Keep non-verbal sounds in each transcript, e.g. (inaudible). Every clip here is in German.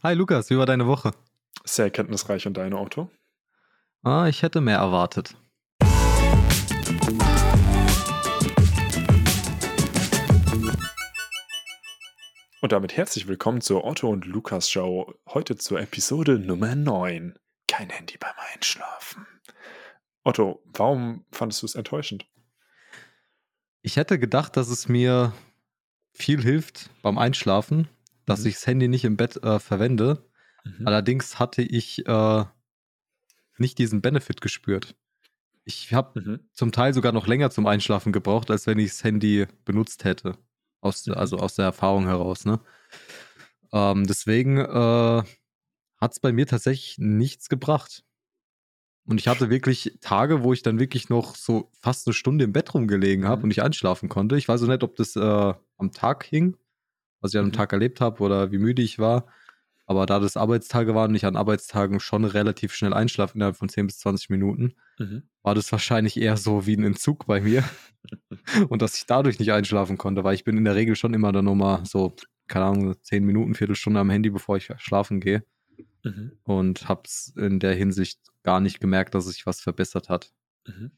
Hi Lukas, wie war deine Woche? Sehr erkenntnisreich und deine Auto? Ah, ich hätte mehr erwartet. Und damit herzlich willkommen zur Otto und Lukas Show. Heute zur Episode Nummer 9. Kein Handy beim Einschlafen. Otto, warum fandest du es enttäuschend? Ich hätte gedacht, dass es mir viel hilft beim Einschlafen, dass Mhm. ich das Handy nicht im Bett äh, verwende. Mhm. Allerdings hatte ich äh, nicht diesen Benefit gespürt. Ich habe Mhm. zum Teil sogar noch länger zum Einschlafen gebraucht, als wenn ich das Handy benutzt hätte. Aus, Mhm. Also aus der Erfahrung heraus. Ne? Ähm, deswegen äh, hat es bei mir tatsächlich nichts gebracht. Und ich hatte wirklich Tage, wo ich dann wirklich noch so fast eine Stunde im Bett rumgelegen habe Mhm. und nicht einschlafen konnte. Ich weiß so nicht, ob das äh, am Tag hing, was ich an dem Mhm. Tag erlebt habe oder wie müde ich war. Aber da das Arbeitstage waren und ich an Arbeitstagen schon relativ schnell einschlafe innerhalb von 10 bis 20 Minuten, Mhm. war das wahrscheinlich eher so wie ein Entzug bei mir. (laughs) und dass ich dadurch nicht einschlafen konnte, weil ich bin in der Regel schon immer dann nochmal so, keine Ahnung, 10 Minuten, Viertelstunde am Handy, bevor ich schlafen gehe. Mhm. Und hab's in der Hinsicht gar nicht gemerkt, dass sich was verbessert hat. Mhm.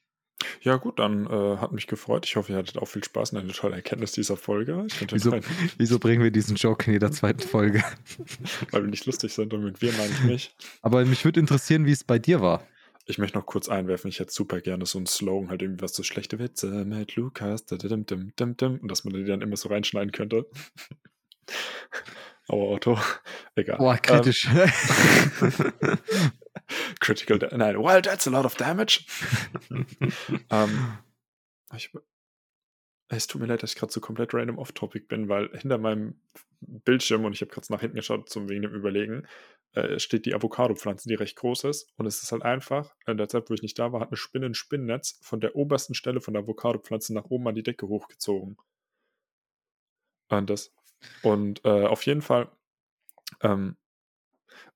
Ja, gut, dann äh, hat mich gefreut. Ich hoffe, ihr hattet auch viel Spaß und eine tolle Erkenntnis dieser Folge. Wieso, wieso bringen wir diesen Joke in jeder zweiten Folge? (laughs) weil wir nicht lustig sind und mit wir meine ich mich. Aber mich würde interessieren, wie es bei dir war. Ich möchte noch kurz einwerfen, ich hätte super gerne so einen Slogan, halt irgendwie was so schlechte Witze mit Lukas, da, da, dim, dim, dim, dim, und dass man die dann immer so reinschneiden könnte. (laughs) Aber Otto, egal. Boah, kritisch. Ähm, (laughs) (laughs) critical, nein, well, that's a lot of damage. (laughs) ähm, ich, es tut mir leid, dass ich gerade so komplett random off-topic bin, weil hinter meinem Bildschirm, und ich habe gerade nach hinten geschaut, zum wegen dem Überlegen, äh, steht die Avocado-Pflanze, die recht groß ist. Und es ist halt einfach, in der Zeit, wo ich nicht da war, hat eine Spinne ein Spinnennetz von der obersten Stelle von der Avocado-Pflanze nach oben an die Decke hochgezogen. Und das. Und äh, auf jeden Fall, ähm,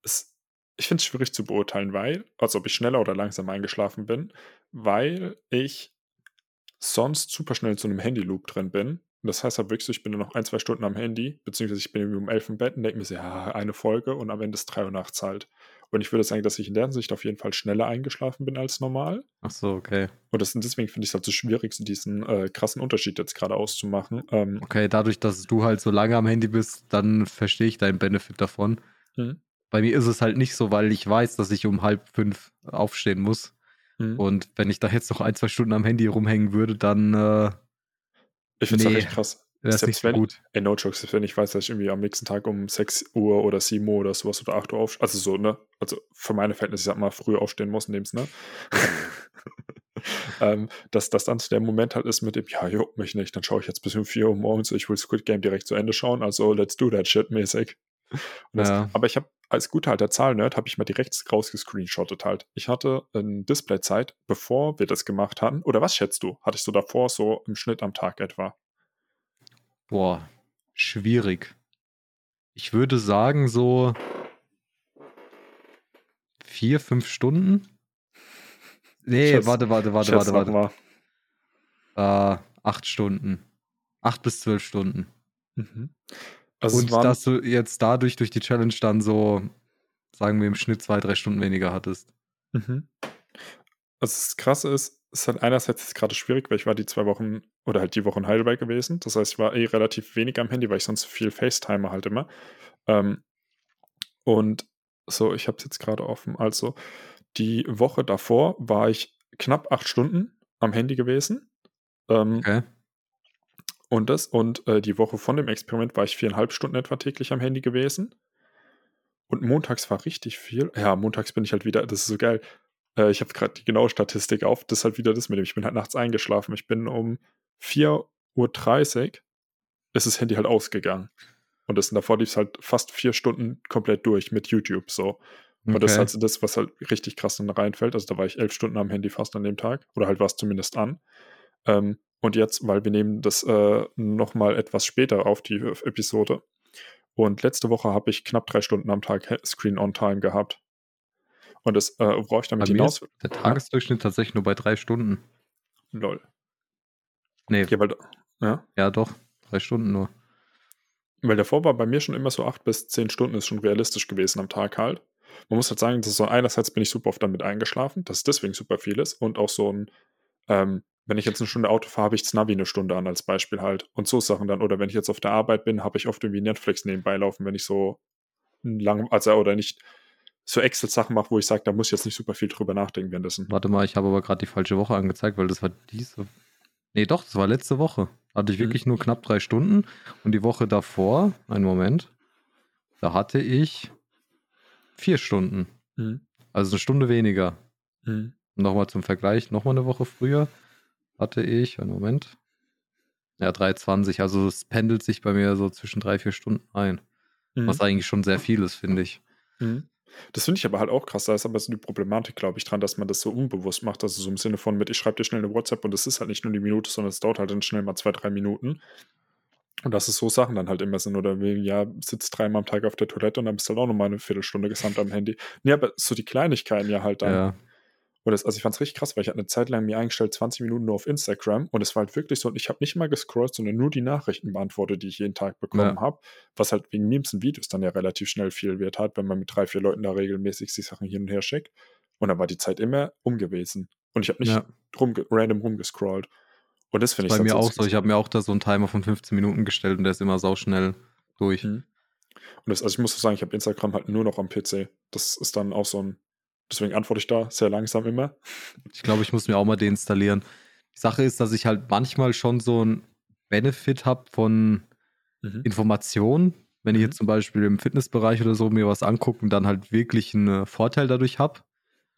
es, ich finde es schwierig zu beurteilen, weil, also ob ich schneller oder langsam eingeschlafen bin, weil ich sonst super schnell zu einem Handy-Loop drin bin. Und das heißt halt wirklich so, ich bin nur noch ein, zwei Stunden am Handy, beziehungsweise ich bin irgendwie um elf im Bett und denke mir so, ja, eine Folge und am Ende ist drei Uhr nachts halt. Und ich würde sagen, dass ich in der Hinsicht auf jeden Fall schneller eingeschlafen bin als normal. Ach so, okay. Und das, deswegen finde ich es halt so schwierig, so diesen äh, krassen Unterschied jetzt gerade auszumachen. Ähm, Okay, dadurch, dass du halt so lange am Handy bist, dann verstehe ich deinen Benefit davon. Mhm. Bei mir ist es halt nicht so, weil ich weiß, dass ich um halb fünf aufstehen muss. Mhm. Und wenn ich da jetzt noch ein, zwei Stunden am Handy rumhängen würde, dann äh, ich finde es nee. echt krass. es Selbst nicht wenn- gut. Ey, no jokes, selbst wenn ich weiß, dass ich irgendwie am nächsten Tag um 6 Uhr oder 7 Uhr oder sowas oder 8 Uhr aufstehe. Also so, ne? Also für meine Verhältnisse, ich sag mal, früher aufstehen muss in dem Sinne. ähm, dass das dann der Moment halt ist mit dem, ja, juckt mich nicht, dann schaue ich jetzt bis um 4 Uhr morgens, ich will Squid Game direkt zu Ende schauen, also let's do that shit mäßig. Ja. Aber ich habe als guter alter Zahlnerd, habe ich mal direkt rausgescreenshottet halt. Ich hatte eine Displayzeit, bevor wir das gemacht hatten. Oder was schätzt du? Hatte ich so davor so im Schnitt am Tag etwa? Boah, schwierig. Ich würde sagen, so vier, fünf Stunden. Nee, Schätz- warte, warte, warte, warte, warte. mal. Äh, acht Stunden. Acht bis zwölf Stunden. Mhm. Also Und dass du jetzt dadurch durch die Challenge dann so, sagen wir, im Schnitt zwei, drei Stunden weniger hattest. mhm. also das Krasse ist, es ist halt einerseits jetzt gerade schwierig, weil ich war die zwei Wochen oder halt die Woche in Heidelberg gewesen. Das heißt, ich war eh relativ wenig am Handy, weil ich sonst viel FaceTime halt immer. Ähm, und so, ich habe es jetzt gerade offen. Also die Woche davor war ich knapp acht Stunden am Handy gewesen. Ähm, Okay. Und das, und äh, die Woche von dem Experiment war ich viereinhalb Stunden etwa täglich am Handy gewesen. Und montags war richtig viel. Ja, montags bin ich halt wieder, das ist so geil. Äh, ich habe gerade die genaue Statistik auf. Das ist halt wieder das mit dem. Ich bin halt nachts eingeschlafen. Ich bin um 4.30 Uhr ist das Handy halt ausgegangen. Und das, davor lief es halt fast vier Stunden komplett durch mit YouTube so. Und das ist halt das, was halt richtig krass dann reinfällt. Also da war ich elf Stunden am Handy fast an dem Tag. Oder halt war es zumindest an. Ähm, und jetzt, weil wir nehmen das äh, nochmal etwas später auf die Episode. Und letzte Woche habe ich knapp drei Stunden am Tag Screen on Time gehabt. Und das, äh, worauf ich damit hinaus ist der Tagesdurchschnitt tatsächlich nur bei drei Stunden. Lol. Nee, Ja, weil, ja, ja doch, drei Stunden nur. Weil davor war bei mir schon immer so acht bis zehn Stunden ist schon realistisch gewesen am Tag halt. Man muss halt sagen, das ist so einerseits bin ich super oft damit eingeschlafen, dass es deswegen super viel ist und auch so ein, ähm, wenn ich jetzt eine Stunde Auto fahre, habe ich das Navi eine Stunde an als Beispiel halt und so Sachen dann. Oder wenn ich jetzt auf der Arbeit bin, habe ich oft irgendwie Netflix nebenbei laufen, wenn ich so lang, also oder nicht so Excel-Sachen mache, wo ich sage, da muss ich jetzt nicht super viel drüber nachdenken währenddessen. Warte mal, ich habe aber gerade die falsche Woche angezeigt, weil das war diese. Nee, doch, das war letzte Woche. Hatte ich Mhm. wirklich nur knapp drei Stunden. Und die Woche davor, einen Moment, da hatte ich vier Stunden. Mhm. Also eine Stunde weniger. Mhm. Nochmal zum Vergleich, nochmal eine Woche früher hatte ich, einen Moment. Ja, 3,20. Also es pendelt sich bei mir so zwischen drei, vier Stunden ein. Mhm. Was eigentlich schon sehr viel ist, finde ich. Mhm. Das finde ich aber halt auch krass. Da ist aber so die Problematik, glaube ich, dran, dass man das so unbewusst macht. Also so im Sinne von mit, ich schreibe dir schnell eine WhatsApp und es ist halt nicht nur die Minute, sondern es dauert halt dann schnell mal zwei, drei Minuten. Und dass es so Sachen dann halt immer sind. Oder wie, ja, sitzt dreimal am Tag auf der Toilette und dann bist du halt auch nochmal eine Viertelstunde gesamt am Handy. Nee, aber so die Kleinigkeiten ja halt dann. Ja, Und das, also ich fand es richtig krass, weil ich hatte eine Zeit lang mir eingestellt, 20 Minuten nur auf Instagram und es war halt wirklich so, und ich habe nicht mal gescrollt, sondern nur die Nachrichten beantwortet, die ich jeden Tag bekommen Ja. habe, was halt wegen Memes und Videos dann ja relativ schnell viel Wert hat, wenn man mit drei, vier Leuten da regelmäßig sich Sachen hin und her schickt. Und dann war die Zeit immer um gewesen. Und ich habe nicht ja. rumge random rumgescrollt. Und das finde ich Bei mir auch so. Ich habe mir auch da so einen Timer von 15 Minuten gestellt und der ist immer sauschnell durch. Mhm. Und das, also ich muss auch sagen, ich habe Instagram halt nur noch am PC. Das ist dann auch so ein, deswegen antworte ich da sehr langsam immer. Ich glaube, ich muss mir auch mal deinstallieren. Die Sache ist, dass ich halt manchmal schon so einen Benefit habe von Mhm. Informationen. Wenn ich Mhm. jetzt zum Beispiel im Fitnessbereich oder so mir was angucke und dann halt wirklich einen Vorteil dadurch habe.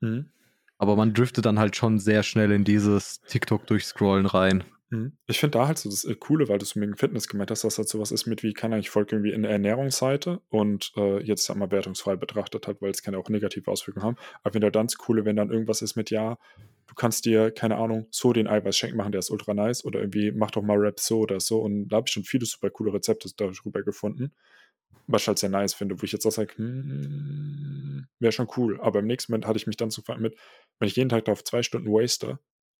Mhm. Aber man driftet dann halt schon sehr schnell in dieses TikTok durchscrollen rein. Mhm. Ich finde da halt so das äh, Coole, weil du es mit Fitness gemeint hast, dass halt sowas ist mit wie, kann ich folge irgendwie in der Ernährungsseite und äh, jetzt ja mal wertungsfrei betrachtet hat, weil es ja auch negative Auswirkungen haben. Aber halt dann das Coole, wenn dann irgendwas ist mit, ja, du kannst dir, keine Ahnung, so den Eiweißshake machen, der ist ultra nice oder irgendwie mach doch mal Rap so oder so und da habe ich schon viele super coole Rezepte darüber gefunden. Was ich halt sehr nice finde, wo ich jetzt auch sage, hm, wäre schon cool. Aber im nächsten Moment hatte ich mich dann so mit, wenn ich jeden Tag darauf zwei Stunden waste,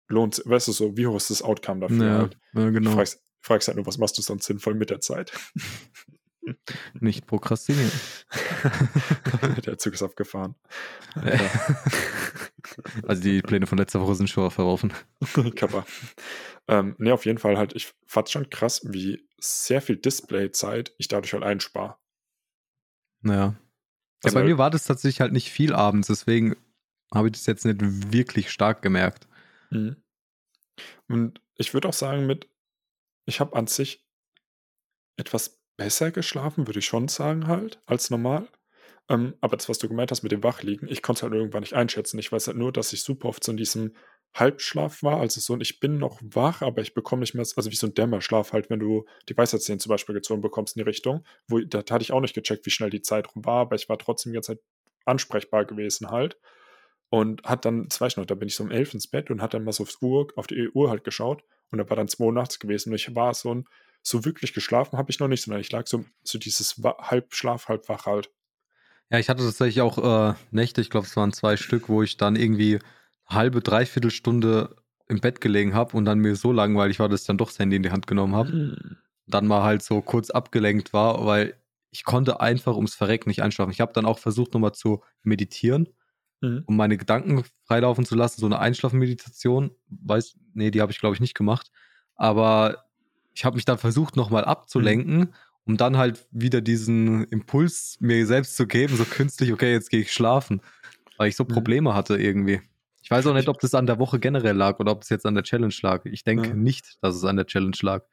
lohnt weißt du so, wie hoch ist das Outcome dafür Ja, halt? ja, Du genau. fragst, fragst halt nur, was machst du sonst sinnvoll mit der Zeit? (laughs) Nicht prokrastinieren. (laughs) der Zug ist abgefahren. (laughs) Also die Pläne von letzter Woche sind schon verworfen. Kappa. Ähm, ne, auf jeden Fall halt, ich fand schon krass, wie sehr viel Displayzeit ich dadurch halt einspare. Naja. Ja, Also bei halt- mir war das tatsächlich halt nicht viel abends, deswegen habe ich das jetzt nicht wirklich stark gemerkt. Mhm. Und ich würde auch sagen, mit, ich habe an sich etwas besser geschlafen, würde ich schon sagen, halt, als normal. Ähm, aber das, was du gemeint hast mit dem Wachliegen, ich konnte es halt irgendwann nicht einschätzen. Ich weiß halt nur, dass ich super oft so in diesem Halbschlaf war. Also so, ich bin noch wach, aber ich bekomme nicht mehr, also wie so ein Dämmerschlaf halt, wenn du die Weisheitszähne zum Beispiel gezogen bekommst in die Richtung. Wo, da hatte ich auch nicht gecheckt, wie schnell die Zeit rum war, aber ich war trotzdem die ganze Zeit ansprechbar gewesen halt. Und hat dann, das weiß ich noch, da bin ich so um elf ins Bett und hat dann mal so aufs Uhr, auf die Uhr halt geschaut und da war dann zwei Uhr nachts gewesen und ich war so ein, so wirklich geschlafen habe ich noch nicht, sondern ich lag so, so dieses halb Schlaf, halb wach halt. Ja, ich hatte tatsächlich auch äh, Nächte, ich glaube, es waren zwei Stück, wo ich dann irgendwie eine halbe, dreiviertel Stunde im Bett gelegen habe und dann mir so langweilig war, dass ich dann doch das Handy in die Hand genommen habe. Dann mal halt so kurz abgelenkt war, weil ich konnte einfach ums Verrecken nicht einschlafen. Ich habe dann auch versucht, nochmal zu meditieren, Mhm. um meine Gedanken freilaufen zu lassen, so eine Einschlafmeditation. Weiß, nee, die habe ich, glaube ich, nicht gemacht. Aber ich habe mich dann versucht, nochmal abzulenken, um dann halt wieder diesen Impuls mir selbst zu geben, so künstlich, okay, jetzt gehe ich schlafen. Weil ich so Mhm. Probleme hatte irgendwie. Ich weiß auch nicht, ob das an der Woche generell lag oder ob es jetzt an der Challenge lag. Ich denke Ja. nicht, dass es an der Challenge lag.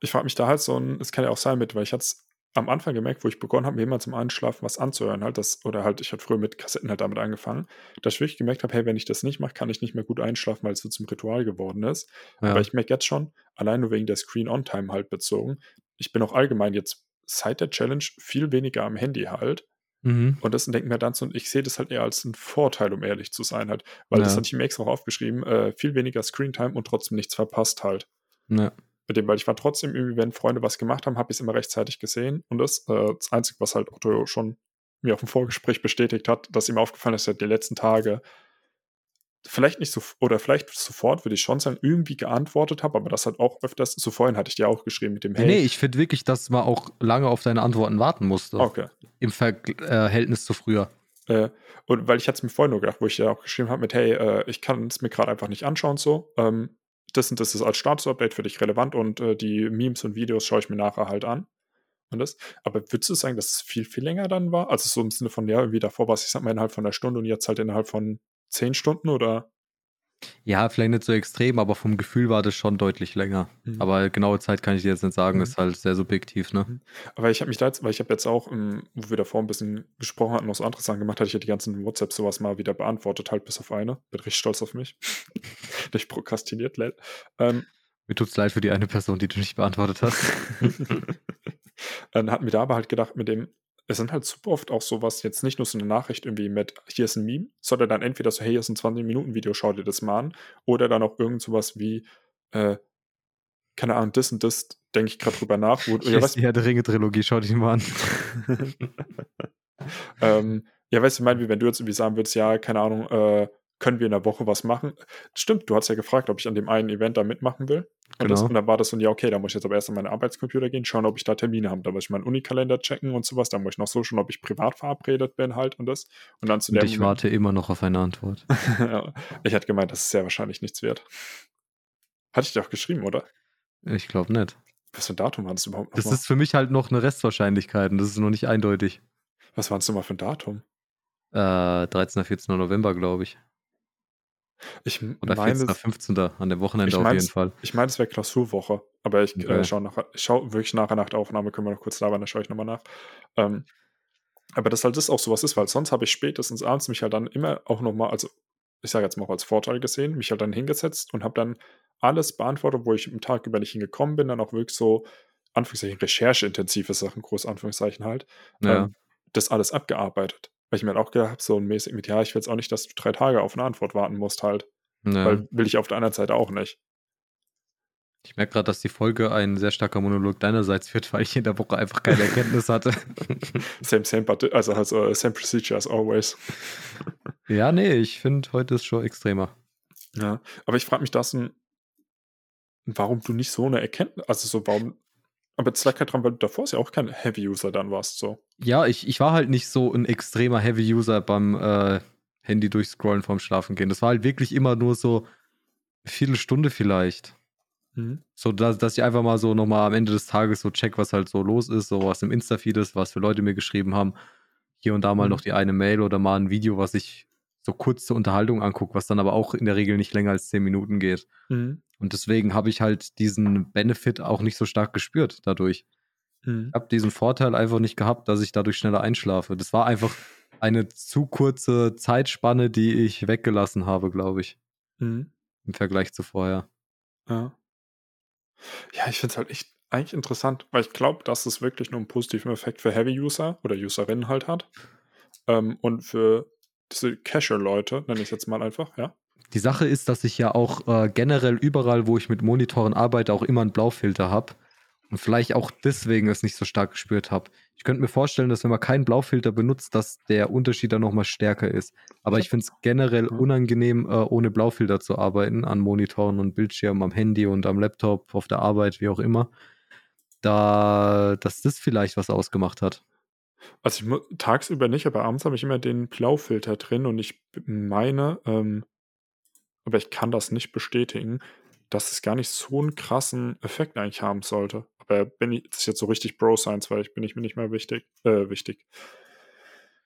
Ich frage mich da halt so ein, es kann ja auch sein mit, weil ich hatte es am Anfang gemerkt, wo ich begonnen habe, mir immer zum Einschlafen was anzuhören, halt das, oder halt, ich hatte früher mit Kassetten halt damit angefangen, dass ich wirklich gemerkt habe, hey, wenn ich das nicht mache, kann ich nicht mehr gut einschlafen, weil es so zum Ritual geworden ist. Ja. Aber ich merke jetzt schon, allein nur wegen der Screen-On-Time halt bezogen, ich bin auch allgemein jetzt seit der Challenge viel weniger am Handy halt. Mhm. Und das denke mir dann so, und ich sehe das halt eher als einen Vorteil, um ehrlich zu sein halt. Weil das Ja. hatte ich mir extra auch aufgeschrieben, äh, viel weniger Screentime und trotzdem nichts verpasst halt Ja. Mit dem, weil ich war trotzdem irgendwie, wenn Freunde was gemacht haben, habe ich es immer rechtzeitig gesehen. Und das, äh, das Einzige, was halt Otto schon mir auf dem Vorgespräch bestätigt hat, dass ihm aufgefallen ist, dass er die letzten Tage vielleicht nicht so, oder vielleicht sofort würde ich schon sagen, irgendwie geantwortet habe, aber das hat auch öfters, so vorhin hatte ich dir auch geschrieben mit dem Hey. Nee, ich finde wirklich, dass man auch lange auf deine Antworten warten musste. Okay. Im Verhältnis zu früher. Äh, und weil ich hatte es mir vorhin nur gedacht, wo ich ja auch geschrieben habe mit, hey, äh, ich kann es mir gerade einfach nicht anschauen, so. Ähm, das und das ist als Status-Update für dich relevant und äh, die Memes und Videos schaue ich mir nachher halt an. Und das. Aber würdest du sagen, dass es viel, viel länger dann war? Also so im Sinne von, ja, irgendwie davor war es, ich sag mal, innerhalb von einer Stunde und jetzt halt innerhalb von zehn Stunden oder? Ja, vielleicht nicht so extrem, aber vom Gefühl war das schon deutlich länger. Mhm. Aber genaue Zeit kann ich dir jetzt nicht sagen, mhm. ist halt sehr subjektiv, ne? Mhm. Aber ich habe mich da jetzt, weil ich habe jetzt auch, ähm, wo wir davor ein bisschen gesprochen hatten, noch so andere Sachen gemacht, hatte ich ja die ganzen WhatsApp sowas mal wieder beantwortet, halt bis auf eine. Bin richtig stolz auf mich. (laughs) nicht prokrastiniert, leid. Ähm, Mir tut's leid für die eine Person, die du nicht beantwortet hast. (laughs) Dann hatten wir da aber halt gedacht, mit dem, es sind halt super oft auch sowas, jetzt nicht nur so eine Nachricht irgendwie mit, hier ist ein Meme, sondern dann entweder so, hey, hier ist ein 20-Minuten-Video, schau dir das mal an, oder dann auch irgend sowas wie, äh, keine Ahnung, das und das, denke ich gerade drüber nach. Wo, ja, was, die Herr der Ringe-Trilogie, schau dir die mal an. (laughs) ähm, ja, weißt du, ich meine, wie wenn du jetzt irgendwie sagen würdest, ja, keine Ahnung, äh, können wir in der Woche was machen? Stimmt, du hast ja gefragt, ob ich an dem einen Event da mitmachen will. Und, genau. das, und dann war das so, ja, okay, da muss ich jetzt aber erst an meinen Arbeitscomputer gehen, schauen, ob ich da Termine habe. Da muss ich meinen Unikalender checken und sowas. Da muss ich noch so schauen, ob ich privat verabredet bin halt und das. Und dann zu und der ich Moment, warte immer noch auf eine Antwort. (laughs) ich hatte gemeint, das ist sehr wahrscheinlich nichts wert. Hatte ich dir auch geschrieben, oder? Ich glaube nicht. Was für ein Datum war das überhaupt? Das mal? ist für mich halt noch eine Restwahrscheinlichkeit und das ist noch nicht eindeutig. Was war es denn mal für ein Datum? Äh, 13. 14. November, glaube ich. Ich Oder 14. 15. an dem Wochenende auf jeden Fall. Ich meine, es wäre Klausurwoche, aber ich äh, okay. äh, schaue nachher, ich schaue wirklich nachher nach der Aufnahme, können wir noch kurz labern, dann schaue ich nochmal nach. Ähm, aber dass halt das auch sowas ist, weil sonst habe ich spätestens abends mich halt dann immer auch nochmal, also ich sage jetzt mal auch als Vorteil gesehen, mich halt dann hingesetzt und habe dann alles beantwortet, wo ich im Tag über nicht hingekommen bin, dann auch wirklich so, Anführungszeichen, rechercheintensive Sachen, groß Anführungszeichen halt, ja. ähm, das alles abgearbeitet. Weil ich mir halt auch gedacht habe, so ein mäßig mit, ja, ich will jetzt auch nicht, dass du drei Tage auf eine Antwort warten musst halt. Ja. Weil will ich auf der anderen Seite auch nicht. Ich merke gerade, dass die Folge ein sehr starker Monolog deinerseits wird, weil ich in der Woche einfach keine Erkenntnis hatte. (laughs) same, same, also, also same procedure as always. (laughs) ja, nee, ich finde, heute ist schon extremer. Ja, aber ich frage mich das, warum du nicht so eine Erkenntnis, also so, warum aber halt dran, weil du davor ja auch kein Heavy-User dann warst, so. Ja, ich, ich war halt nicht so ein extremer Heavy-User beim äh, Handy durchscrollen vorm Schlafen gehen. Das war halt wirklich immer nur so eine Viertelstunde vielleicht. Mhm. So, dass, dass ich einfach mal so nochmal am Ende des Tages so check, was halt so los ist, so was im Insta-Feed ist, was für Leute mir geschrieben haben. Hier und da mal mhm. noch die eine Mail oder mal ein Video, was ich so kurz zur Unterhaltung angucke, was dann aber auch in der Regel nicht länger als zehn Minuten geht. Mhm. Und deswegen habe ich halt diesen Benefit auch nicht so stark gespürt dadurch. Mhm. Ich habe diesen Vorteil einfach nicht gehabt, dass ich dadurch schneller einschlafe. Das war einfach eine zu kurze Zeitspanne, die ich weggelassen habe, glaube ich. Mhm. Im Vergleich zu vorher. Ja. Ja, ich finde es halt echt eigentlich interessant, weil ich glaube, dass es wirklich nur einen positiven Effekt für Heavy-User oder Userinnen halt hat. Ähm, und für diese Casual-Leute, nenne ich es jetzt mal einfach, ja. Die Sache ist, dass ich ja auch äh, generell überall, wo ich mit Monitoren arbeite, auch immer einen Blaufilter habe. Und vielleicht auch deswegen es nicht so stark gespürt habe. Ich könnte mir vorstellen, dass wenn man keinen Blaufilter benutzt, dass der Unterschied dann nochmal stärker ist. Aber ich finde es generell unangenehm, äh, ohne Blaufilter zu arbeiten, an Monitoren und Bildschirmen, am Handy und am Laptop, auf der Arbeit, wie auch immer. Da, dass das vielleicht was ausgemacht hat. Also ich tagsüber nicht, aber abends habe ich immer den Blaufilter drin und ich meine, ähm, aber ich kann das nicht bestätigen, dass es gar nicht so einen krassen Effekt eigentlich haben sollte. Aber bin ich, das ist jetzt so richtig Bro-Science, weil ich bin ich mir nicht mehr wichtig, äh, wichtig.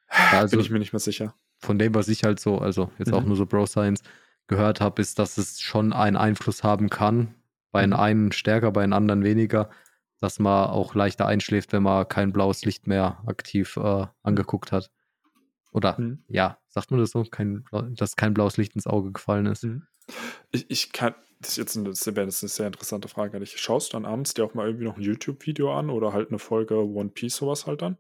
Also bin ich mir nicht mehr sicher. Von dem, was ich halt so, also jetzt mhm. auch nur so Bro-Science gehört habe, ist, dass es schon einen Einfluss haben kann. Bei mhm. einen stärker, bei den anderen weniger dass man auch leichter einschläft, wenn man kein blaues Licht mehr aktiv äh, angeguckt hat. Oder mhm. ja, sagt man das so, kein, dass kein blaues Licht ins Auge gefallen ist. Mhm. Ich, ich kann, das ist jetzt eine, das wäre eine sehr interessante Frage. Schaust du dann abends dir auch mal irgendwie noch ein YouTube-Video an oder halt eine Folge One Piece sowas halt dann?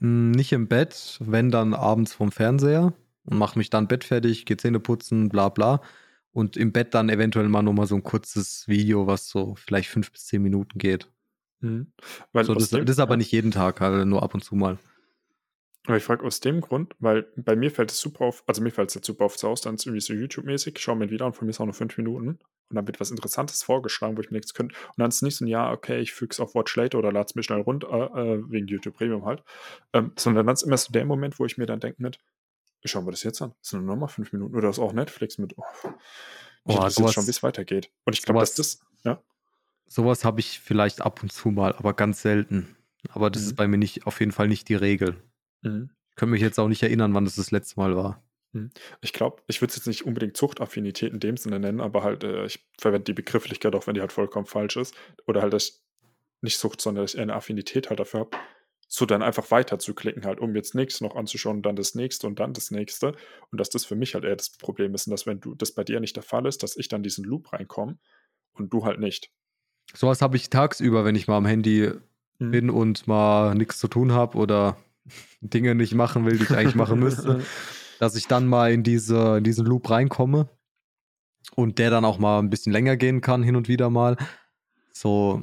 Hm, nicht im Bett, wenn dann abends vom Fernseher und mach mich dann Bett fertig, geh Zähne putzen, bla bla und im Bett dann eventuell mal nochmal so ein kurzes Video, was so vielleicht fünf bis zehn Minuten geht. Mhm. Weil so, das, dem, das, ist aber ja. nicht jeden Tag, also nur ab und zu mal. Aber ich frage aus dem Grund, weil bei mir fällt es super auf, also mir fällt es jetzt super oft aus, dann ist es irgendwie so YouTube-mäßig, ich schaue mir wieder an, von mir ist auch nur fünf Minuten und dann wird was Interessantes vorgeschlagen, wo ich mir nichts könnte. Und dann ist es nicht so ein, ja, okay, ich füge es auf Watch Later oder lade es mir schnell runter, äh, wegen YouTube Premium halt, ähm, sondern dann ist immer so der Moment, wo ich mir dann denke mit, ich schaue mir das jetzt an, das sind nur noch mal fünf Minuten oder ist auch Netflix mit, oh, ich weiß sowas- schon, wie es weitergeht. Und ich glaube, dass das, ja, Sowas habe ich vielleicht ab und zu mal, aber ganz selten. Aber das Mhm. ist bei mir nicht, auf jeden Fall nicht die Regel. Mhm. Ich kann mich jetzt auch nicht erinnern, wann das das letzte Mal war. Ich glaube, ich würde es jetzt nicht unbedingt Zuchtaffinität in dem Sinne nennen, aber halt, äh, ich verwende die Begrifflichkeit, auch wenn die halt vollkommen falsch ist. Oder halt, dass ich nicht Sucht, sondern dass ich eher eine Affinität halt dafür habe, so dann einfach weiter zu klicken, halt, um jetzt nichts noch anzuschauen, dann das nächste und dann das nächste. Und dass das für mich halt eher das Problem ist und dass, wenn du das bei dir nicht der Fall ist, dass ich dann diesen Loop reinkomme und du halt nicht. Sowas habe ich tagsüber, wenn ich mal am Handy Mhm. bin und mal nichts zu tun habe oder Dinge nicht machen will, die ich eigentlich machen müsste, (laughs) dass ich dann mal in, diese, in diesen Loop reinkomme und der dann auch mal ein bisschen länger gehen kann, hin und wieder mal. So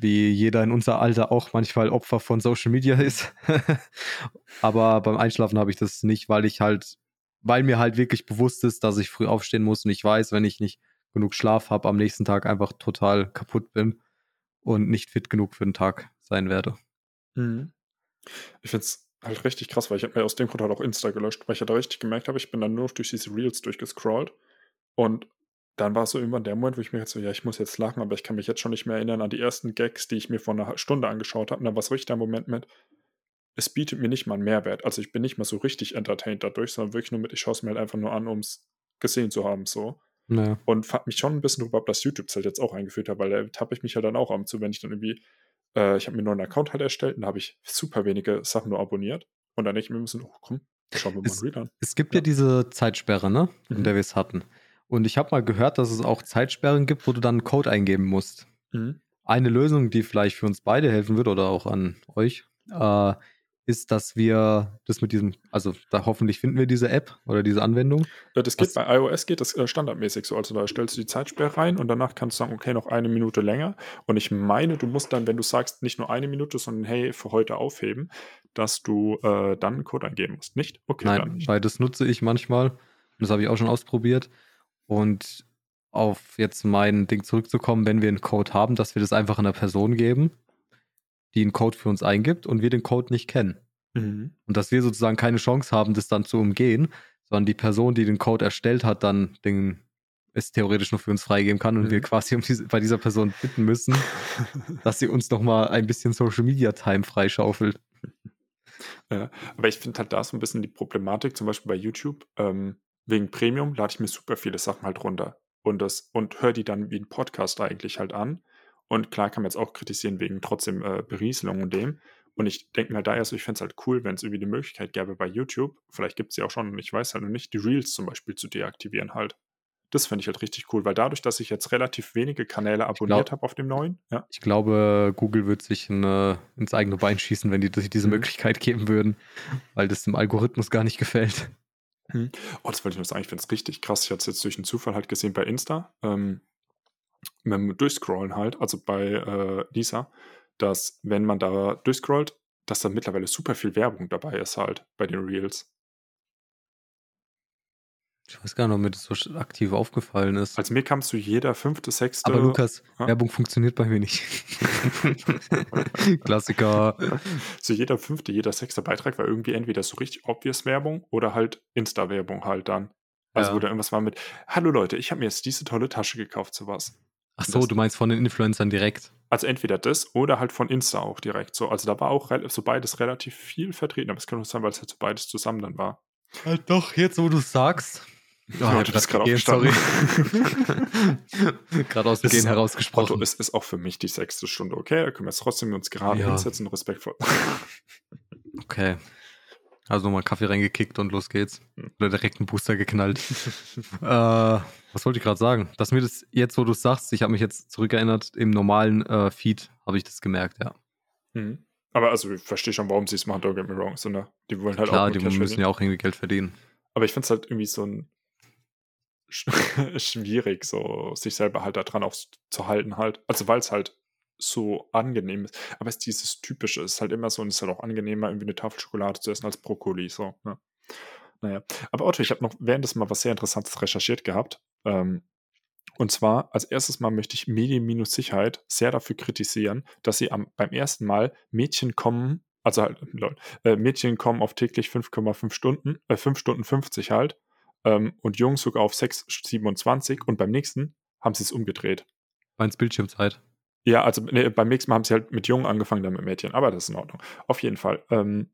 wie jeder in unser Alter auch manchmal Opfer von Social Media ist. (laughs) Aber beim Einschlafen habe ich das nicht, weil ich halt, weil mir halt wirklich bewusst ist, dass ich früh aufstehen muss und ich weiß, wenn ich nicht genug Schlaf habe, am nächsten Tag einfach total kaputt bin und nicht fit genug für den Tag sein werde. Mhm. Ich finde es halt richtig krass, weil ich habe mir aus dem Grund halt auch Insta gelöscht, weil ich ja da richtig gemerkt habe, ich bin dann nur noch durch diese Reels durchgescrollt und dann war es so irgendwann der Moment, wo ich mir jetzt so, ja, ich muss jetzt lachen, aber ich kann mich jetzt schon nicht mehr erinnern an die ersten Gags, die ich mir vor einer Stunde angeschaut habe. Und dann war es richtig der Moment mit, es bietet mir nicht mal einen Mehrwert. Also ich bin nicht mal so richtig entertained dadurch, sondern wirklich nur mit, ich schaue es mir halt einfach nur an, um es gesehen zu haben, so. Naja. Und fand mich schon ein bisschen drüber ab, dass YouTube es halt jetzt auch eingeführt hat, weil da tappe ich mich halt dann auch ab zu, wenn ich dann irgendwie, äh, ich habe mir nur einen Account halt erstellt und da habe ich super wenige Sachen nur abonniert. Und dann denke ich mir bisschen, oh komm, schauen wir mal Es- an. Es gibt ja, Ja. diese Zeitsperre, ne? In Mhm. der wir es hatten. Und ich habe mal gehört, dass es auch Zeitsperren gibt, wo du dann einen Code eingeben musst. Mhm. Eine Lösung, die vielleicht für uns beide helfen wird oder auch an euch, äh, ist, dass wir das mit diesem, also da hoffentlich finden wir diese App oder diese Anwendung. Das geht Was- bei iOS geht das äh, standardmäßig so. Also da stellst du die Zeitsperre rein und danach kannst du sagen, okay, noch eine Minute länger. Und ich meine, du musst dann, wenn du sagst, nicht nur eine Minute, sondern hey, für heute aufheben, dass du äh, dann einen Code eingeben musst. Nicht? Okay, Nein, nicht. weil das nutze ich manchmal. Und das habe ich auch schon ausprobiert. Und auf jetzt mein Ding zurückzukommen, wenn wir einen Code haben, dass wir das einfach einer Person geben, die einen Code für uns eingibt und wir den Code nicht kennen. Mhm. Und dass wir sozusagen keine Chance haben, das dann zu umgehen, sondern die Person, die den Code erstellt hat, dann den es theoretisch nur für uns freigeben kann und Mhm. wir quasi um diese, bei dieser Person bitten müssen, (laughs) dass sie uns noch mal ein bisschen Social Media Time freischaufelt. Ja, aber ich finde halt da so ein bisschen die Problematik, zum Beispiel bei YouTube, ähm, wegen Premium lade ich mir super viele Sachen halt runter und das und höre die dann wie ein Podcast eigentlich halt an. Und klar kann man jetzt auch kritisieren wegen trotzdem äh, Berieselung und dem. Und ich denke mir halt da erst, ich fände es halt cool, wenn es irgendwie die Möglichkeit gäbe bei YouTube, vielleicht gibt es ja auch schon, und ich weiß halt noch nicht, die Reels zum Beispiel zu deaktivieren halt. Das fände ich halt richtig cool, weil dadurch, dass ich jetzt relativ wenige Kanäle abonniert habe auf dem neuen, ja, Ich glaube, Google wird sich in, äh, ins eigene Bein schießen, wenn die sich diese Mhm. Möglichkeit geben würden, weil das dem Algorithmus gar nicht gefällt. Oh, das wollte ich nur sagen, ich finde es richtig krass. Ich hatte es jetzt durch einen Zufall halt gesehen bei Insta, ähm, wir durchscrollen halt, also bei äh, Lisa, dass wenn man da durchscrollt, dass da mittlerweile super viel Werbung dabei ist halt bei den Reels. Ich weiß gar nicht, ob mir das so aktiv aufgefallen ist. Also mir kam zu jeder fünfte, sechste. Aber Lukas, ja. Werbung funktioniert bei mir nicht. (laughs) Klassiker. so jeder fünfte, jeder sechste Beitrag war irgendwie entweder so richtig obvious Werbung oder halt Insta-Werbung halt dann. Also Ja. wo da irgendwas war mit, hallo Leute, ich habe mir jetzt diese tolle Tasche gekauft, sowas. Ach so, Das- du meinst von den Influencern direkt. Also entweder das oder halt von Insta auch direkt so. Also da war auch so beides relativ viel vertreten, aber es kann auch sein, weil es halt so beides zusammen dann war. Halt doch, jetzt wo du es sagst. Oh, Ja, du bist gerade aufgestanden. sorry. (laughs) gerade aus dem Es Gehen herausgesprochen. Otto, es ist auch für mich die sechste Stunde, okay? Da können wir jetzt trotzdem uns gerade Ja. hinsetzen, respektvoll. Okay. Also nochmal Kaffee reingekickt und los geht's. Hm. Oder direkt einen Booster geknallt. (laughs) äh, was wollte ich gerade sagen? Dass mir das jetzt, wo du es sagst, ich habe mich jetzt zurückerinnert, im normalen äh, Feed habe ich das gemerkt, ja. Mhm. Aber also ich verstehe schon, warum sie es machen, don't get me wrong. So, ne? Die wollen halt Klar, auch die nur Cash müssen verdienen. ja auch irgendwie Geld verdienen. Aber ich finde es halt irgendwie so ein sch- (laughs) schwierig, so sich selber halt daran auch zu halten halt. Also weil es halt so angenehm ist. Aber es ist dieses Typische, es ist halt immer so und es ist halt auch angenehmer, irgendwie eine Tafel Schokolade zu essen als Brokkoli. So, ne? Naja. Aber Otto, ich habe noch währenddessen mal was sehr Interessantes recherchiert gehabt. Ähm, und zwar, als erstes Mal möchte ich Medien-Sicherheit sehr dafür kritisieren, dass sie am, beim ersten Mal Mädchen kommen, also halt, (laughs) äh, Mädchen kommen auf täglich 5,5 Stunden, äh, 5 Stunden 50 halt, ähm, und Jungs sogar auf 6,27 und beim nächsten haben sie es umgedreht. Meinst Bildschirmzeit? Ja, also nee, beim nächsten Mal haben sie halt mit Jungen angefangen, dann mit Mädchen, aber das ist in Ordnung. Auf jeden Fall. Ähm,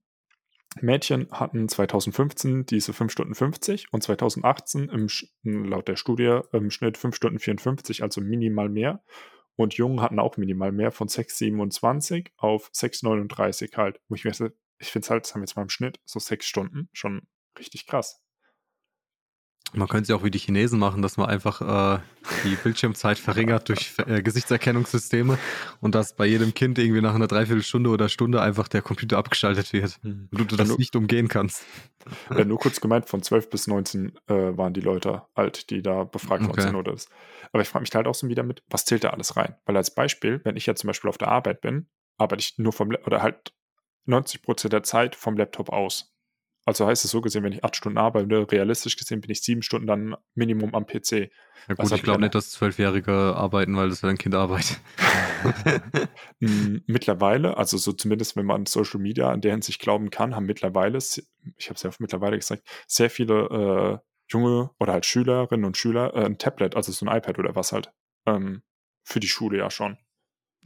Mädchen hatten 2015 diese 5 Stunden 50 und 2018 im, laut der Studie im Schnitt 5 Stunden 54, also minimal mehr. Und Jungen hatten auch minimal mehr von 6,27 auf 6,39 halt. Wo ich mir ich finde es halt, das haben wir jetzt mal im Schnitt so 6 Stunden, schon richtig krass. Man könnte es ja auch wie die Chinesen machen, dass man einfach äh, die Bildschirmzeit verringert durch äh, Gesichtserkennungssysteme und dass bei jedem Kind irgendwie nach einer Dreiviertelstunde oder Stunde einfach der Computer abgeschaltet wird mhm. und du das nur, nicht umgehen kannst. Ja, nur kurz gemeint, von 12 bis 19 äh, waren die Leute alt, die da befragt worden okay. sind oder das. Aber ich frage mich halt auch so wieder mit, was zählt da alles rein? Weil als Beispiel, wenn ich ja zum Beispiel auf der Arbeit bin, arbeite ich nur vom, oder halt 90 Prozent der Zeit vom Laptop aus. Also heißt es so gesehen, wenn ich acht Stunden arbeite, realistisch gesehen bin ich sieben Stunden dann Minimum am PC. Ja gut, ich glaube nicht, dass Zwölfjährige arbeiten, weil das wäre ein Kinderarbeit. Hm, (laughs) mittlerweile, also so zumindest wenn man Social Media an der Hinsicht glauben kann, haben mittlerweile, ich habe es ja mittlerweile gesagt, sehr viele äh, junge oder halt Schülerinnen und Schüler äh, ein Tablet, also so ein iPad oder was halt, ähm, für die Schule ja schon.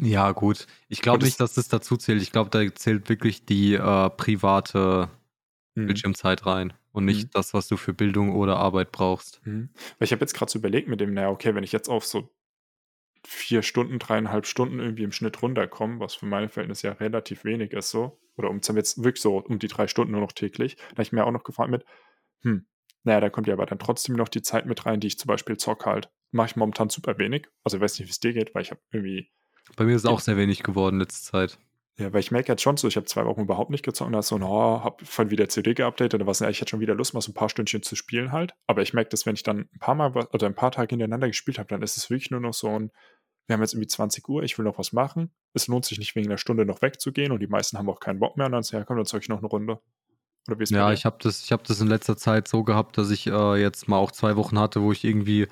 Ja, gut. Ich glaube nicht, dass das dazu zählt. Ich glaube, da zählt wirklich die äh, private mhm. Bildschirmzeit rein und nicht mhm. das, was du für Bildung oder Arbeit brauchst. Mhm. Weil ich habe jetzt gerade so überlegt mit dem, naja, okay, wenn ich jetzt auf so vier Stunden, dreieinhalb Stunden irgendwie im Schnitt runterkomme, was für meine Verhältnisse ja relativ wenig ist so, oder um jetzt wirklich so um die drei Stunden nur noch täglich, da habe ich mir auch noch gefragt mit, hm, naja, da kommt ja aber dann trotzdem noch die Zeit mit rein, die ich zum Beispiel zock halt. Mache ich momentan super wenig. Also ich weiß nicht, wie es dir geht, weil ich habe irgendwie. Bei mir ist es auch sehr wenig geworden letzte Zeit. Ja, weil ich merke jetzt schon so, ich habe zwei Wochen überhaupt nicht gezockt und da ist so ein, oh, hab voll wieder CD geupdatet und was, ja, ich hätte schon wieder Lust, mal so ein paar Stündchen zu spielen halt. Aber ich merke, dass wenn ich dann ein paar Mal oder ein paar Tage hintereinander gespielt habe, dann ist es wirklich nur noch so ein, wir haben jetzt irgendwie 20 Uhr, ich will noch was machen. Es lohnt sich nicht wegen einer Stunde noch wegzugehen und die meisten haben auch keinen Bock mehr und dann sagen, ja, komm, dann zeug ich noch eine Runde. Oder wie ist Ja, ich habe das, hab das in letzter Zeit so gehabt, dass ich äh, jetzt mal auch zwei Wochen hatte, wo ich irgendwie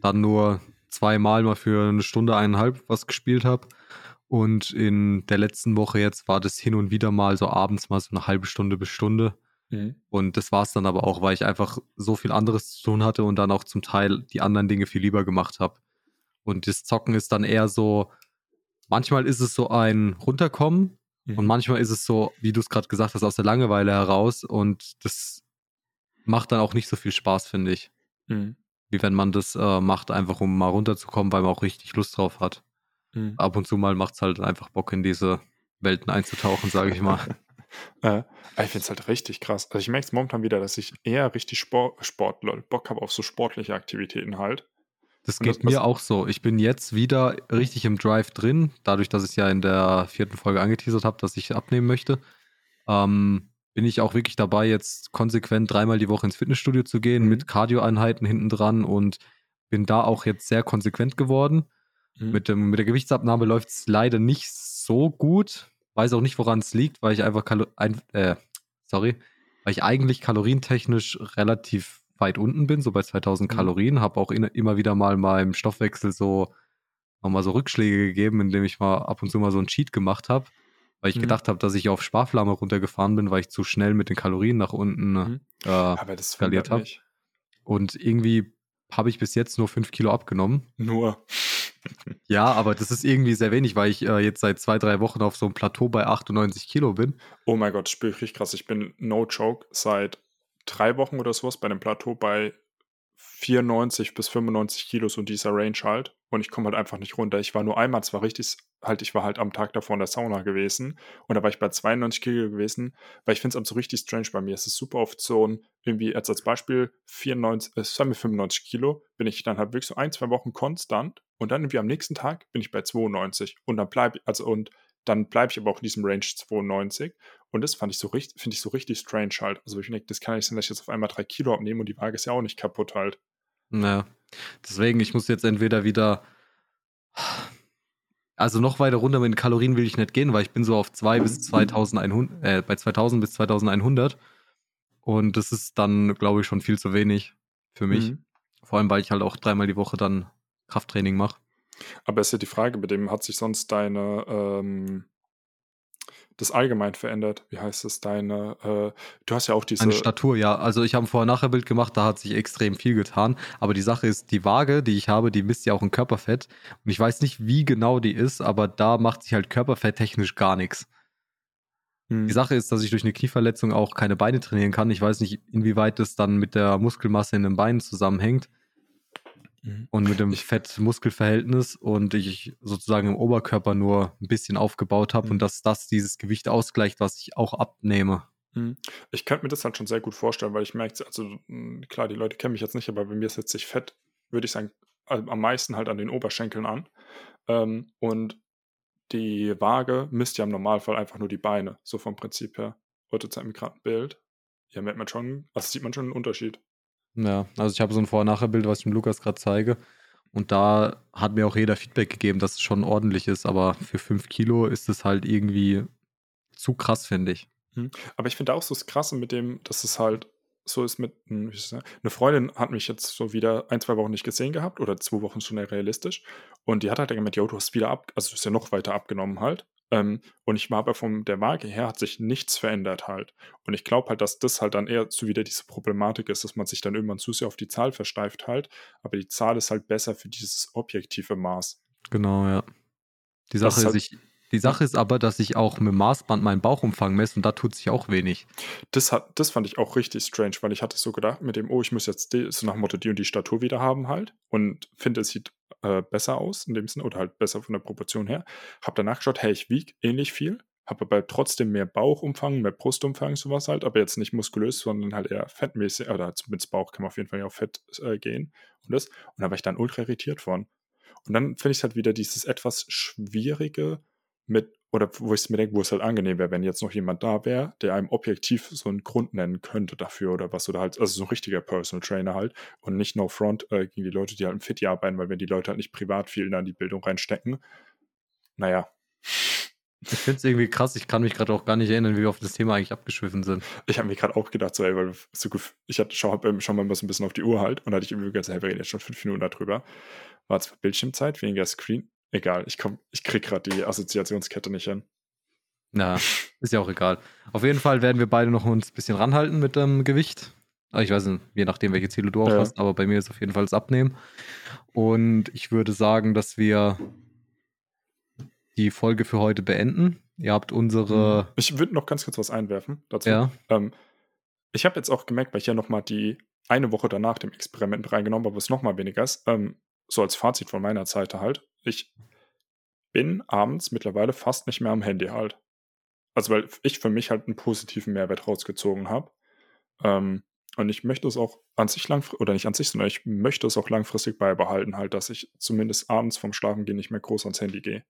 dann nur zweimal mal für eine Stunde, eineinhalb was gespielt habe. Und in der letzten Woche jetzt war das hin und wieder mal so abends mal so eine halbe Stunde bis Stunde. Mhm. Und das war es dann aber auch, weil ich einfach so viel anderes zu tun hatte und dann auch zum Teil die anderen Dinge viel lieber gemacht habe. Und das Zocken ist dann eher so, manchmal ist es so ein Runterkommen mhm. und manchmal ist es so, wie du es gerade gesagt hast, aus der Langeweile heraus. Und das macht dann auch nicht so viel Spaß, finde ich. Mhm. Wie wenn man das äh, macht, einfach um mal runterzukommen, weil man auch richtig Lust drauf hat. Mhm. Ab und zu mal macht es halt einfach Bock, in diese Welten einzutauchen, sage ich mal. (laughs) äh, ich finde es halt richtig krass. Also ich merke es momentan wieder, dass ich eher richtig Sport, Sport Bock habe auf so sportliche Aktivitäten halt. Das geht das, mir auch so. Ich bin jetzt wieder richtig im Drive drin, dadurch, dass ich ja in der vierten Folge angeteasert habe, dass ich abnehmen möchte. Ähm, bin ich auch wirklich dabei, jetzt konsequent dreimal die Woche ins Fitnessstudio zu gehen, mhm. mit Cardio-Einheiten hinten dran und bin da auch jetzt sehr konsequent geworden. Mhm. Mit, dem, mit der Gewichtsabnahme läuft es leider nicht so gut. Weiß auch nicht, woran es liegt, weil ich einfach Kalo ein, äh, sorry, weil ich eigentlich kalorientechnisch relativ weit unten bin, so bei 2000 mhm. Kalorien, habe auch in, immer wieder mal meinem Stoffwechsel so nochmal so Rückschläge gegeben, indem ich mal ab und zu mal so einen Cheat gemacht habe, weil ich mhm. gedacht habe, dass ich auf Sparflamme runtergefahren bin, weil ich zu schnell mit den Kalorien nach unten mhm. äh, Aber das skaliert habe. Und irgendwie habe ich bis jetzt nur 5 Kilo abgenommen. Nur. Ja, aber das ist irgendwie sehr wenig, weil ich äh, jetzt seit zwei, drei Wochen auf so einem Plateau bei 98 Kilo bin. Oh mein Gott, spüre ich richtig krass. Ich bin no joke seit drei Wochen oder sowas bei einem Plateau bei 94 bis 95 Kilos und dieser Range halt. Und ich komme halt einfach nicht runter. Ich war nur einmal zwar richtig, halt, ich war halt am Tag davor in der Sauna gewesen und da war ich bei 92 Kilo gewesen, weil ich finde es auch so richtig strange bei mir. Es ist super oft so ein, irgendwie jetzt als Beispiel 94, äh, sagen wir 95 Kilo, bin ich dann halt wirklich so ein, zwei Wochen konstant und dann irgendwie am nächsten Tag bin ich bei 92 und dann bleibe ich, also und dann bleibe ich aber auch in diesem Range 92 und das fand ich so richtig, finde ich so richtig strange halt. Also ich denke, das kann nicht sein, dass ich jetzt auf einmal drei Kilo abnehme und die Waage ist ja auch nicht kaputt halt. Naja. Deswegen, ich muss jetzt entweder wieder. also noch weiter runter mit den Kalorien will ich nicht gehen, weil ich bin so auf 2 bis 2100, äh, bei 2000 bis 2100. Und das ist dann, glaube ich, schon viel zu wenig für mich. Mhm. Vor allem, weil ich halt auch dreimal die Woche dann Krafttraining mache. Aber ist ja die Frage, bei dem hat sich sonst deine, ähm, das allgemein verändert? Wie heißt es, deine, äh, du hast ja auch diese. Eine Statur, ja. Also ich habe ein Vorher-Nachher-Bild gemacht, da hat sich extrem viel getan. Aber die Sache ist, die Waage, die ich habe, die misst ja auch ein Körperfett. Und ich weiß nicht, wie genau die ist, aber da macht sich halt Körperfett technisch gar nichts. Hm. Die Sache ist, dass ich durch eine Knieverletzung auch keine Beine trainieren kann. Ich weiß nicht, inwieweit das dann mit der Muskelmasse in den Beinen zusammenhängt. Mhm. Und mit dem Fett-Muskel-Verhältnis und ich sozusagen im Oberkörper nur ein bisschen aufgebaut habe mhm. und dass das dieses Gewicht ausgleicht, was ich auch abnehme. Mhm. Ich könnte mir das halt schon sehr gut vorstellen, weil ich merke, also hm, klar, die Leute kennen mich jetzt nicht, aber bei mir setzt sich Fett, würde ich sagen, am meisten halt an den Oberschenkeln an. Ähm, und die Waage misst ja im Normalfall einfach nur die Beine, so vom Prinzip her. Heute zeigt mir gerade ein Bild. Ja, merkt man schon, also sieht man schon einen Unterschied. Ja, also ich habe so ein Vor-Nachher-Bild, was ich dem Lukas gerade zeige. Und da hat mir auch jeder Feedback gegeben, dass es schon ordentlich ist, aber für 5 Kilo ist es halt irgendwie zu krass, finde ich. Mhm. Aber ich finde auch so das Krasse mit dem, dass es halt so ist mit, hm, eine Freundin hat mich jetzt so wieder ein, zwei Wochen nicht gesehen gehabt oder zwei Wochen schon realistisch und die hat halt gemeint, jo, du hast wieder ab, also du hast ja noch weiter abgenommen halt ähm, und ich war aber von der Waage her hat sich nichts verändert halt. Und ich glaube halt, dass das halt dann eher so wieder diese Problematik ist, dass man sich dann irgendwann zu sehr auf die Zahl versteift halt. Aber die Zahl ist halt besser für dieses objektive Maß. Genau, ja. Die Sache ist, halt, ich, die Sache ist aber, dass ich auch mit dem Maßband meinen Bauchumfang messe und da tut sich auch wenig. Das, hat, das fand ich auch richtig strange, weil ich hatte so gedacht mit dem, oh, ich muss jetzt die, so nach Motto die und die Statur wieder haben halt und finde, es sieht äh, besser aus in dem Sinne oder halt besser von der Proportion her. Hab danach geschaut, hey, ich wiege ähnlich viel, habe aber trotzdem mehr Bauchumfang, mehr Brustumfang, sowas halt, aber jetzt nicht muskulös, sondern halt eher fettmäßig, oder zumindest Bauch kann man auf jeden Fall ja auf Fett äh, gehen und das. Und da war ich dann ultra irritiert von. Und dann finde ich halt wieder dieses etwas schwierige mit, oder wo ich mir denke, wo es halt angenehm wäre, wenn jetzt noch jemand da wäre, der einem objektiv so einen Grund nennen könnte dafür oder was, oder halt, also so ein richtiger Personal Trainer halt und nicht no front äh, gegen die Leute, die halt im Fitty arbeiten, weil wenn die Leute halt nicht privat viel in die Bildung reinstecken, naja. Ich finde es irgendwie krass, ich kann mich gerade auch gar nicht erinnern, wie wir auf das Thema eigentlich abgeschwiffen sind. Ich habe mir gerade auch gedacht, so, ey, weil so, ich hatte, schau, schau mal so ein bisschen auf die Uhr halt und hatte ich irgendwie gesagt, hey, wir reden jetzt schon fünf Minuten darüber. War zwar Bildschirmzeit, weniger Screen, Egal, ich, komm, ich krieg gerade die Assoziationskette nicht hin. Na, (laughs) ist ja auch egal. Auf jeden Fall werden wir beide noch uns ein bisschen ranhalten mit dem Gewicht. Ich weiß nicht, je nachdem, welche Ziele du auch ja. hast, aber bei mir ist auf jeden Fall das Abnehmen. Und ich würde sagen, dass wir die Folge für heute beenden. Ihr habt unsere. Hm. Ich würde noch ganz kurz was einwerfen dazu. Ja. Ähm, ich habe jetzt auch gemerkt, weil ich ja nochmal die eine Woche danach dem Experiment reingenommen habe, wo es nochmal weniger ist. Ähm, so als Fazit von meiner Seite halt ich bin abends mittlerweile fast nicht mehr am Handy halt. Also weil ich für mich halt einen positiven Mehrwert rausgezogen habe. Ähm, und ich möchte es auch an sich langfristig, oder nicht an sich, sondern ich möchte es auch langfristig beibehalten, halt, dass ich zumindest abends vom Schlafengehen nicht mehr groß ans Handy gehe.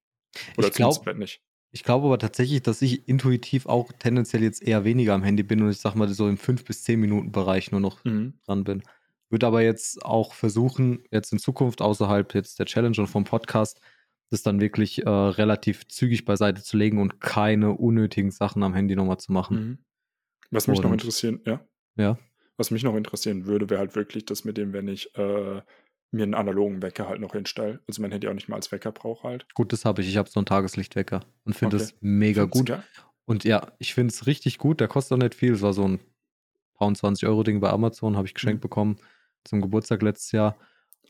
Oder ich glaub, Bett nicht. Ich glaube aber tatsächlich, dass ich intuitiv auch tendenziell jetzt eher weniger am Handy bin und ich sag mal so im 5 bis 10 Minuten Bereich nur noch mhm. dran bin. Würde aber jetzt auch versuchen, jetzt in Zukunft außerhalb jetzt der Challenge und vom Podcast, das dann wirklich äh, relativ zügig beiseite zu legen und keine unnötigen Sachen am Handy nochmal zu machen. Mhm. Was mich und, noch interessieren, ja. Ja. Was mich noch interessieren würde, wäre halt wirklich das mit dem, wenn ich äh, mir einen analogen Wecker halt noch hinstelle. Also mein Handy auch nicht mal als Wecker brauche halt. Gut, das habe ich. Ich habe so einen Tageslichtwecker und finde okay. das mega Find's gut. Geil? Und ja, ich finde es richtig gut. Der kostet auch nicht viel. Es war so ein paar 20 Euro Ding bei Amazon, habe ich geschenkt mhm. bekommen zum Geburtstag letztes Jahr.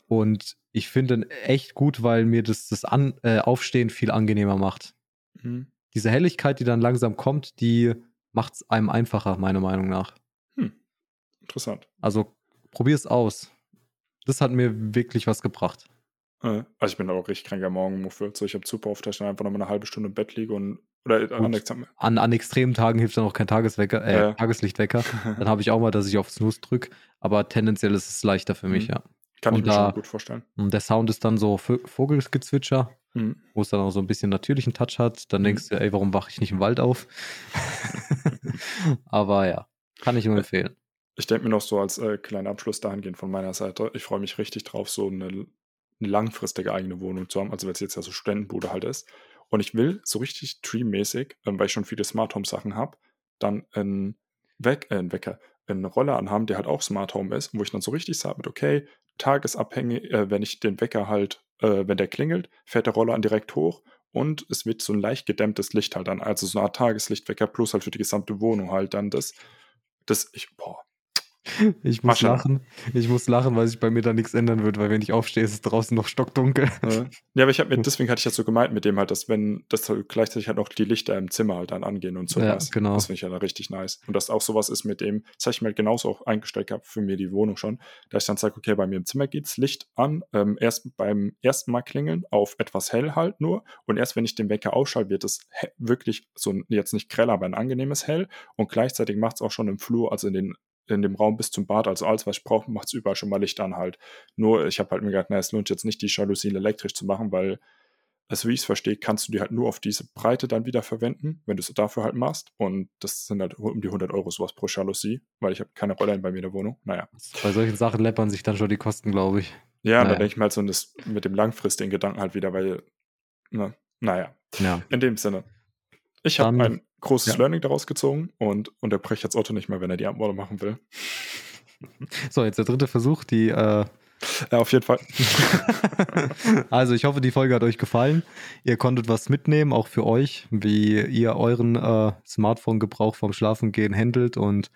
Und ich finde ihn echt gut, weil mir das, das An äh, Aufstehen viel angenehmer macht. Mhm. Diese Helligkeit, die dann langsam kommt, die macht es einem einfacher, meiner Meinung nach. Hm. Interessant. Also probier es aus. Das hat mir wirklich was gebracht. Äh, also ich bin auch richtig kranker Morgenmuffel. So, ich habe super oft, dass ich dann einfach noch mal eine halbe Stunde im Bett liege und oder an, an, an, extremen Tagen hilft dann auch kein Tageswecker, äh, ja. Tageslichtwecker. (laughs) dann habe ich auch mal, dass ich auf Snooze drücke. Aber tendenziell ist es leichter für mich, mhm. ja. Kann und ich mir da, schon gut vorstellen. Und der Sound ist dann so Vogelgezwitscher, mhm. wo es dann auch so ein bisschen natürlichen Touch hat. Dann mhm. denkst du, ey, warum wache ich nicht im Wald auf? (laughs) Aber ja, kann ich nur empfehlen. Ich denke mir noch so als äh, kleiner Abschluss dahingehend von meiner Seite, ich freue mich richtig drauf, so eine eine langfristige eigene Wohnung zu haben, also weil es jetzt ja so Studentenbude halt ist. Und ich will so richtig Tree-mäßig, ähm, weil ich schon viele Smart Home Sachen habe, dann einen, Weck, äh, einen Wecker, einen Roller anhaben, der halt auch Smart Home ist, wo ich dann so richtig sage okay, tagesabhängig, äh, wenn ich den Wecker halt, äh, wenn der klingelt, fährt der Roller an direkt hoch und es wird so ein leicht gedämmtes Licht halt dann, also so eine Art Tageslichtwecker plus halt für die gesamte Wohnung halt dann das, das, ich, boah, ich muss lachen. Ich muss lachen, weil sich bei mir da nichts ändern wird, weil wenn ich aufstehe, ist es draußen noch stockdunkel. Ja, aber ich habe mir, (laughs) deswegen hatte ich das so gemeint mit dem halt, dass wenn, halt gleichzeitig halt noch die Lichter im Zimmer halt dann angehen und so ja, was. Genau. Das finde ich ja dann richtig nice. Und dass auch sowas ist mit dem, das habe ich mir halt genauso auch eingestellt gehabt für mir die Wohnung schon, da ich dann sage, okay, bei mir im Zimmer geht's Licht an, ähm, erst beim ersten Mal klingeln auf etwas hell halt nur und erst wenn ich den Wecker ausschalte, wird es wirklich so jetzt nicht grell, aber ein angenehmes Hell und gleichzeitig macht es auch schon im Flur, also in den in dem Raum bis zum Bad, also alles, was ich brauche, macht es überall schon mal Licht an halt. Nur, ich habe halt mir gedacht, na, es lohnt jetzt nicht, die Jalousien elektrisch zu machen, weil, also wie ich es verstehe, kannst du die halt nur auf diese Breite dann wieder verwenden, wenn du es dafür halt machst. Und das sind halt um die 100 Euro sowas pro Jalousie, weil ich habe keine Rollen bei mir in der Wohnung. Naja. Bei solchen Sachen läppern sich dann schon die Kosten, glaube ich. Ja, naja. da denke ich mal halt so das, mit dem langfristigen Gedanken halt wieder, weil, na, naja. Ja. In dem Sinne. Ich habe ein großes ja. Learning daraus gezogen und unterbreche jetzt Otto nicht mehr, wenn er die Antwort machen will. So, jetzt der dritte Versuch, die. Äh ja, auf jeden Fall. (laughs) also, ich hoffe, die Folge hat euch gefallen. Ihr konntet was mitnehmen, auch für euch, wie ihr euren äh, Smartphone-Gebrauch vom Schlafengehen handelt und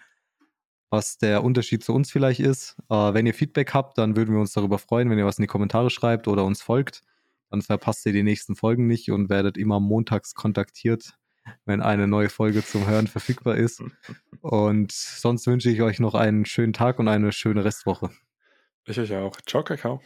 was der Unterschied zu uns vielleicht ist. Äh, wenn ihr Feedback habt, dann würden wir uns darüber freuen, wenn ihr was in die Kommentare schreibt oder uns folgt. Dann verpasst ihr die nächsten Folgen nicht und werdet immer montags kontaktiert wenn eine neue Folge zum Hören verfügbar ist. Und sonst wünsche ich euch noch einen schönen Tag und eine schöne Restwoche. Ich euch auch. Ciao, Kakao.